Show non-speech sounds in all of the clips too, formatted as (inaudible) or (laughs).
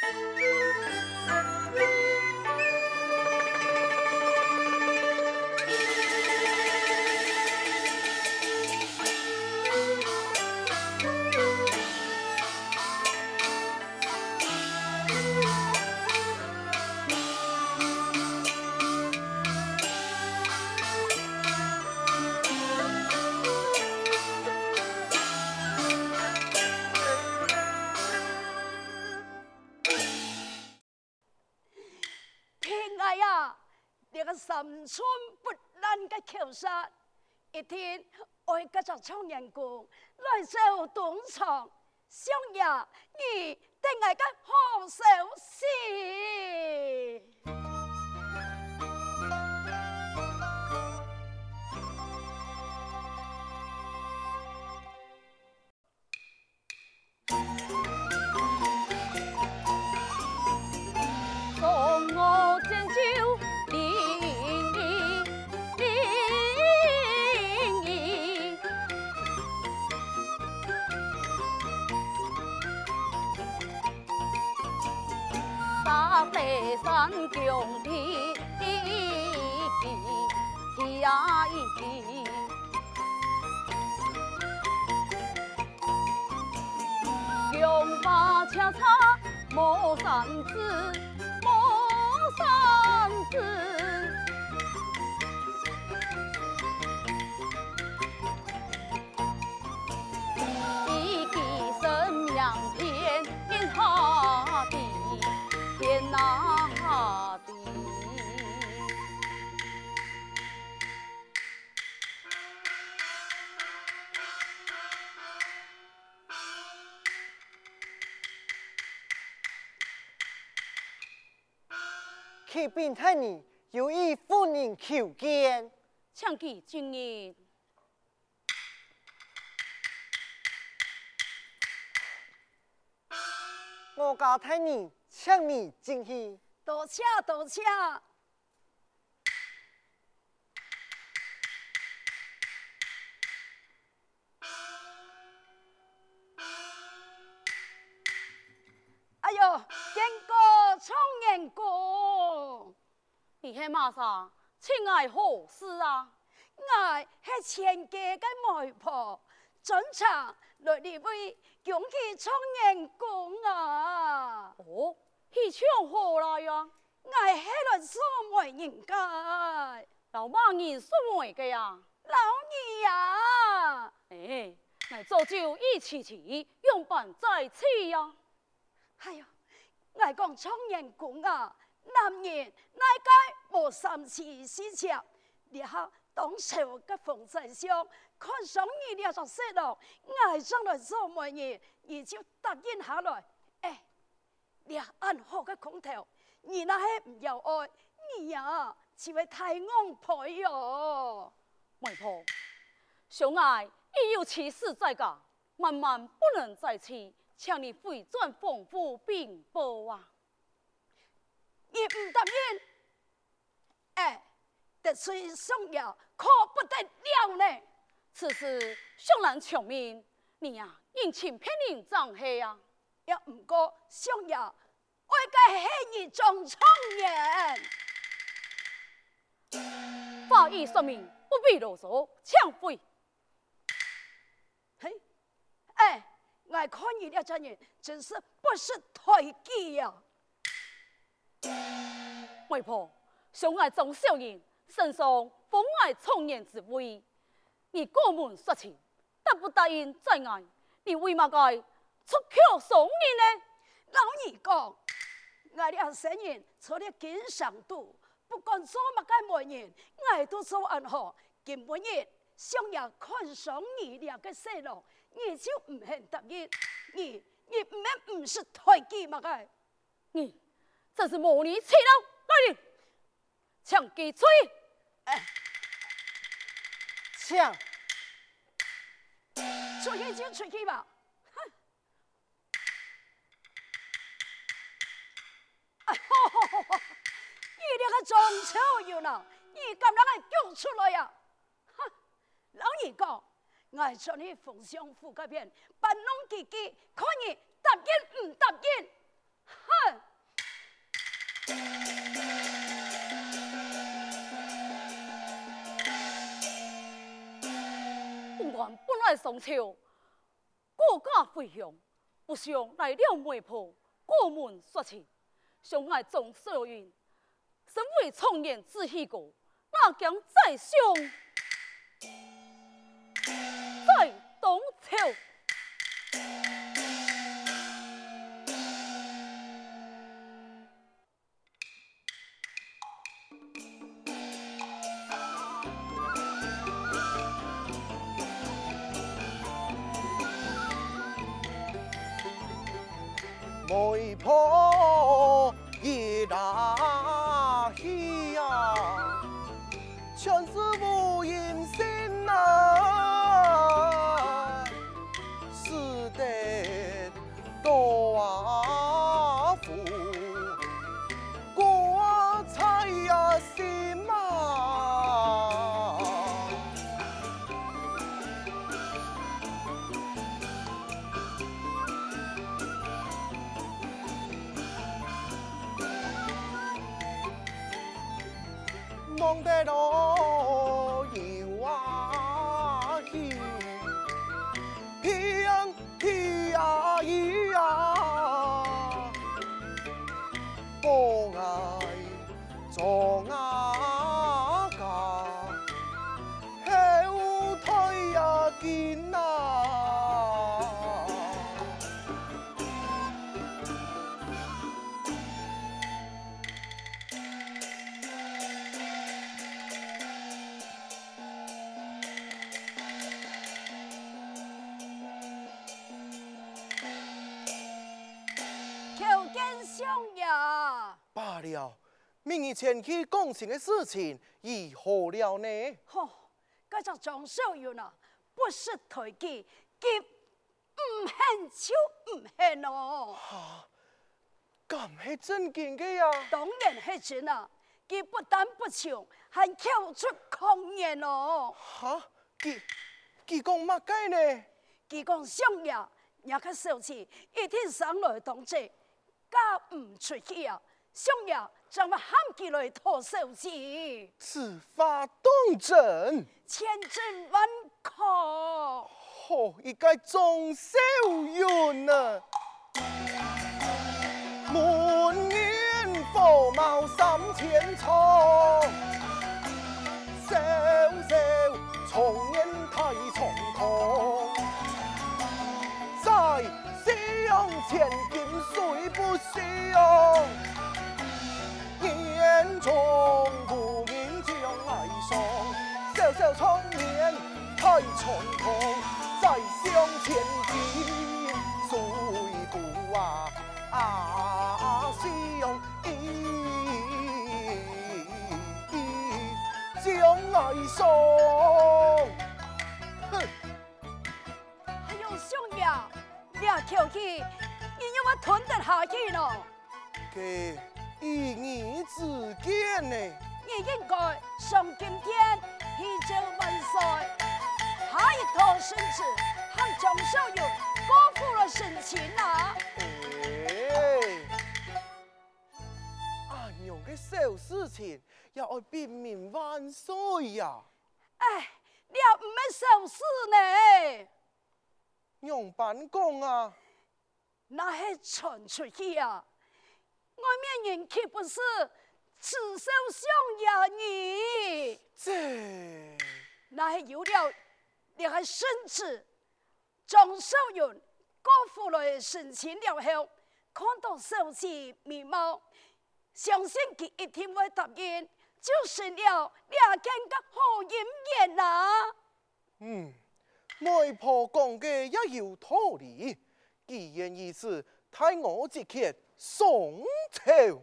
三 (laughs) 我跟着청年宫来首东厂，想呀，你定系个好消息。王子，启禀太医，有意夫人求见，请记进言。我家太医，请你进去。多谢多谢。哎呦，见过청年宫，你系马上请爱何事啊？爱系前家的媒婆，专程来你位恭喜청年宫啊！哦，喜唱何来呀？爱系来送媒人家，老妈你送媒的呀？老二呀！哎，来做酒一起起，用饭在此呀。哎呀，我讲청年宫啊，男人哪该无三妻四妾？你哈当朝个风尘上，看上你了就说了，爱上了做媒人，你就答应下来。哎，你安好个空调，你那些唔要爱，你呀只会太昂配哟。媒婆，小爱已有妻室在家，万万不能再娶。请你回转丰府禀报啊！你唔答应，哎，得罪相爷可不得了呢。此事上难从命，你呀、啊，应请偏人掌下呀。也唔过相爷，我该系你中청年。法医说明，不必啰嗦，抢回。嘿，哎。我看你这家人真是不识抬举呀！媒婆，相爱中小人，身上封爱청年之威，你过门说情，答不答应再爱？你为嘛该出口送人呢？老二讲，我俩生人除了经商赌，不管做么个媒人，我都做安好。今半夜想要看上你俩个细路。你就唔肯答应，你你唔免唔识抬举嘛个？你这是无理取闹，来人，抢给吹！哎，抢，出去就出去吧。哼！哎吼吼吼吼！你这个中秋有呢，你敢让俺叫出来呀？哼！老二讲。俺叫你奉上府个片，搬弄自己，看你答应不答应？原馆本来松秋，国家飞雄，不想来了媒婆，过门说亲，相爱总色缘，身为创业志气哥，那将再相，再当秋。媒婆梦的路。明日前去讲情的事情如何了呢？吼，嗰只张秀云啊，不识抬举，佢唔肯就唔肯咯。咁系真见嘅呀？当然系真啊，佢不但不唱，还跳出狂言哦。哈，佢佢讲乜鸡呢？佢讲相爷，也个小事，一天上来同志，家唔出去啊。相爷将我喊起来讨手机，此法当真？千真万确。哦，一个中少云啊，满眼火冒三千重，小小小小重烟太重重，再向前进水不啊啊向将爱上，哼。还有相爷，你跳起，你要我吞得下去咯？嘅一语之见呢？你应该酒万岁，下一套身子，喊张小勇辜负了神情啊！诶，阿娘嘅小事情要爱变面万岁呀！哎，你也唔系小事呢，娘办公啊，那系传出去啊！外面人岂不是耻笑相爷你？这那系有了，你还圣旨，张少云过府来神情了后，看到小姐面貌，相信佢一定会答应，就成了两间嘅好姻缘啊！嗯，外婆讲嘅也有道理。既然如此，待我即刻送朝。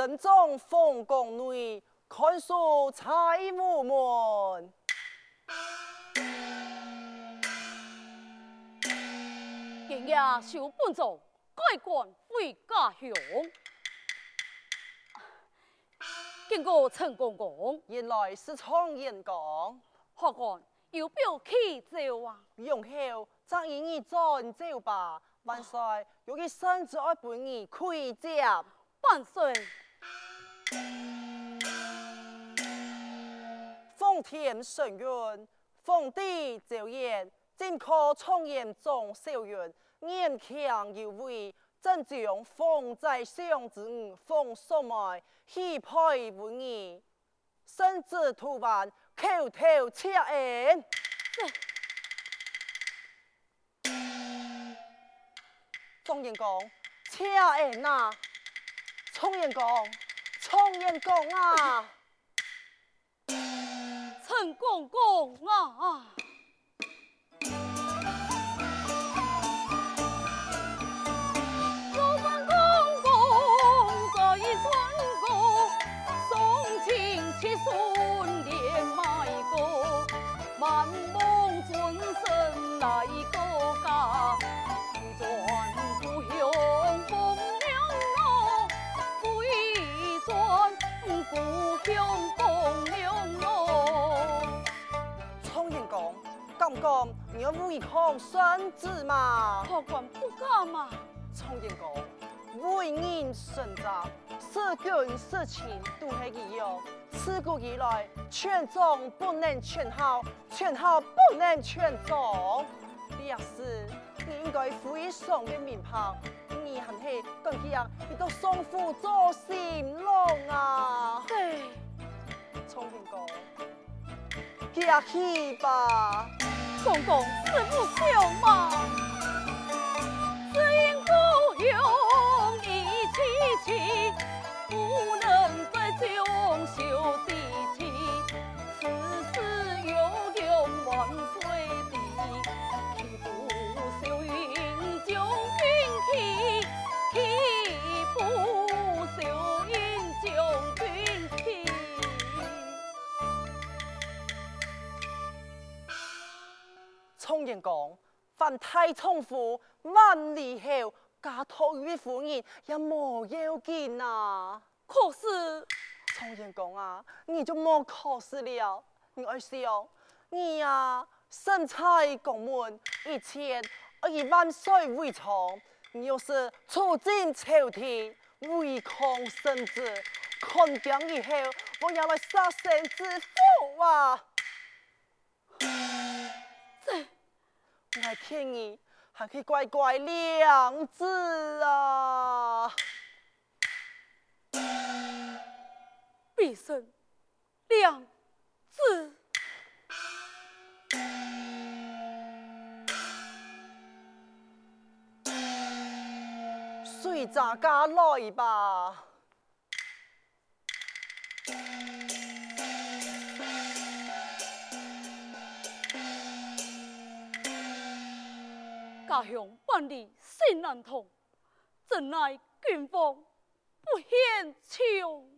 神宗凤宫内看守财务门，今夜小本座改官回家乡，经过陈公公，原来是苍艳讲。何干有表去走啊？用后再以你转走吧。万岁，有个圣旨要陪你开讲。万岁。奉天承运，奉帝诏言，今可从严中小人，严强有为，正将奉在上之恩，奉送来，许配无疑。圣旨读完，叩头谢恩。状元公，谢恩呐！状元公，状元公啊！(laughs) 陈公公啊！要违抗圣旨嘛？何管不敢嘛？状元公，为人圣责，事君事情都系一样。自古以来，劝忠不能劝好，劝好不能劝忠。也是，你应该赋予上嘅名牌，你很系更加你都双父做新郎啊！对，状元公，客气吧。公公，是不孝吗？状元公，凡太宠妇万里后家托于夫人，也莫要紧啊。可是，状元公啊，你就莫可惜了。你爱笑，你呀身在宫门，一千而以万岁为宠。你要是出进朝廷，违抗圣旨，看病以后，我要来杀身之父啊！还劝你，还可以乖乖两字啊！必胜两字，随咱家来吧。家乡万里心难通，怎奈军方不嫌穷。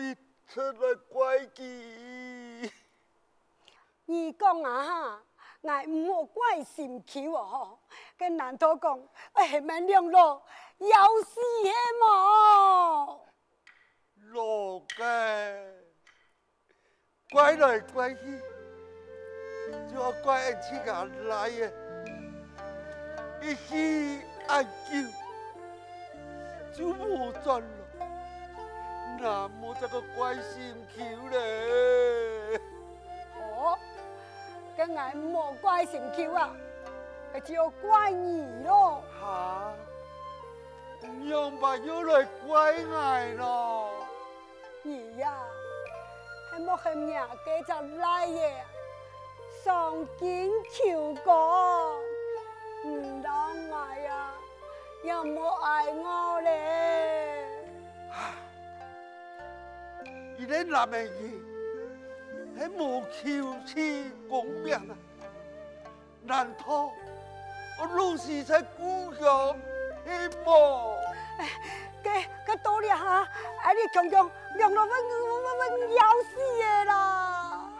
一出来怪机。你讲啊哈，俺唔好怪心气哦，跟难道讲，哎，免两路要死系么？老个，怪来怪去，就要怪俺自家来嘅，一起哀求就无转了，那么这个怪心球嘞。哦，跟我唔好怪心球啊，那就要怪你咯。哈，用吧又来怪我咯。你呀，系莫系命嘅就来耶，上紧求过，唔当我呀，又冇爱我咧。伊咧男嘅嘢，系无求气公平啊！难道我老是在故乡系么？嘅嘅道理哈，哎你强强让我们我们要死的啦！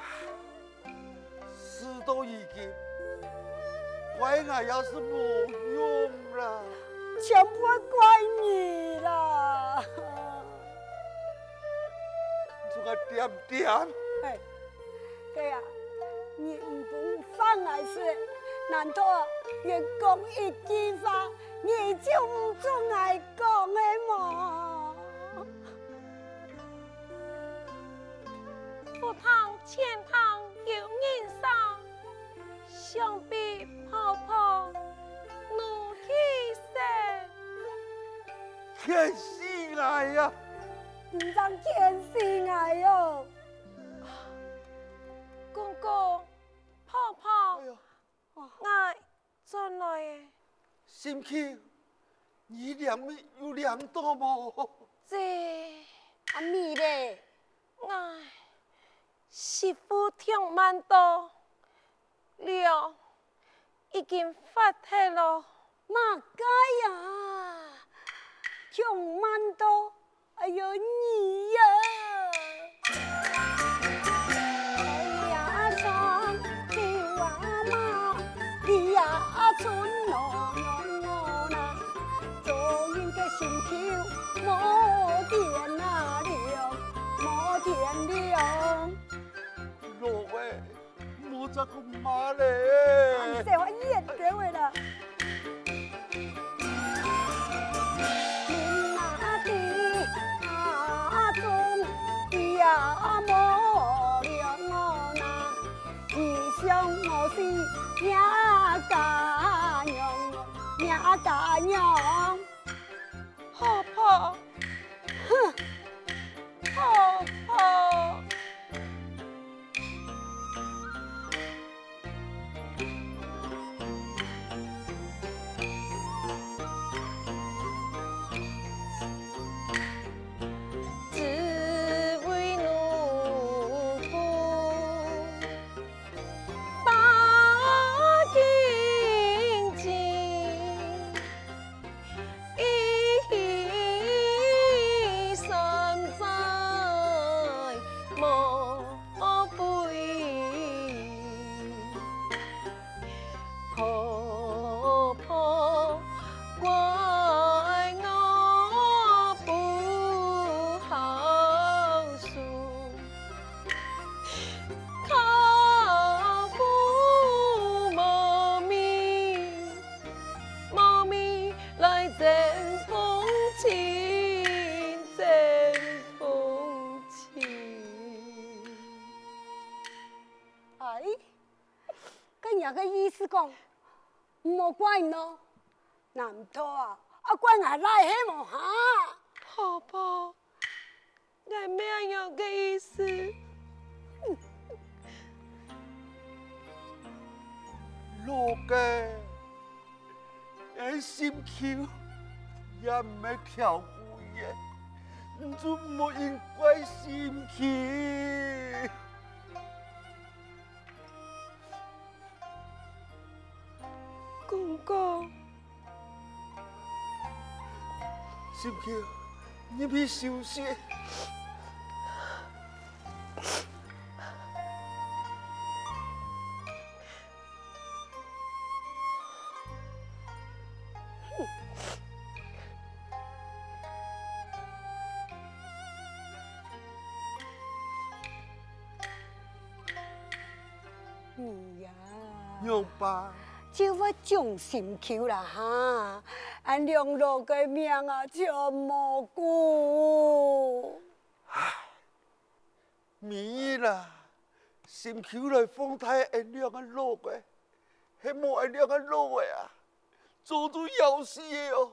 事都已经，怪我要是无用啦，全部怪你啦！点点，哎，对呀，你唔不放我说，难道员工一句话，你就唔准我讲的吗？赴汤千汤有人伤，想必泡泡怒气生。天死来呀！唔让天死我哟！公公，泡泡哎，呦，我转来。心气，你两有念多无？这阿咪咧，我媳妇听蛮多，了已经发黑了。嘛该呀，听蛮多，哎呦你呀！哎呀双条啊妈，你呀春浓浓浓那，做人嘅心口莫掂那了，莫掂了。老喂，冇这个妈你嘞！这话演对了。娘家娘，娘家娘，泡泡，哼，泡泡，人个意思讲，唔好怪你咯，难道啊？啊怪俺来黑么哈？婆婆，你没有个意思。老嘅，俺心情也没跳过耶，你就冇应怪心口。哥，心情你别休息。种心求啦哈，俺两老个命啊，就无顾。唉，咪啦，心求来风台按两个路个，还冇按两个路个啊，做都要死的哦，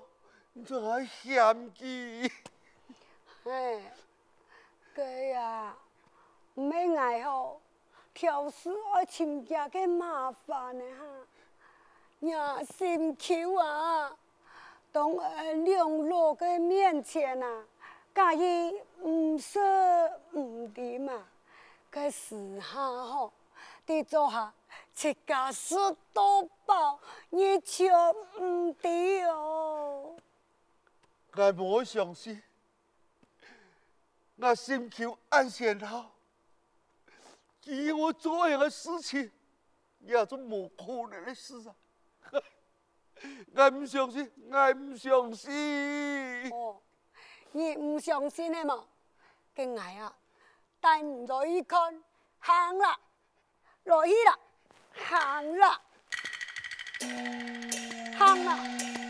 你仲还嫌弃？哎，个呀，唔免爱好。挑事爱亲家嘅麻烦呢哈，呀心求啊，当俺两老嘅面前啊，介意唔说唔对嘛，个时下吼，得做下自家事多包，你就唔对哦。我冇相信，我心求安先好。至于我做样的事情，也做冇可能的事啊！我唔相信，我唔相信。哦，你唔相信的嘛？跟我啊，带你去看，行啦，落去啦，行啦，行啦。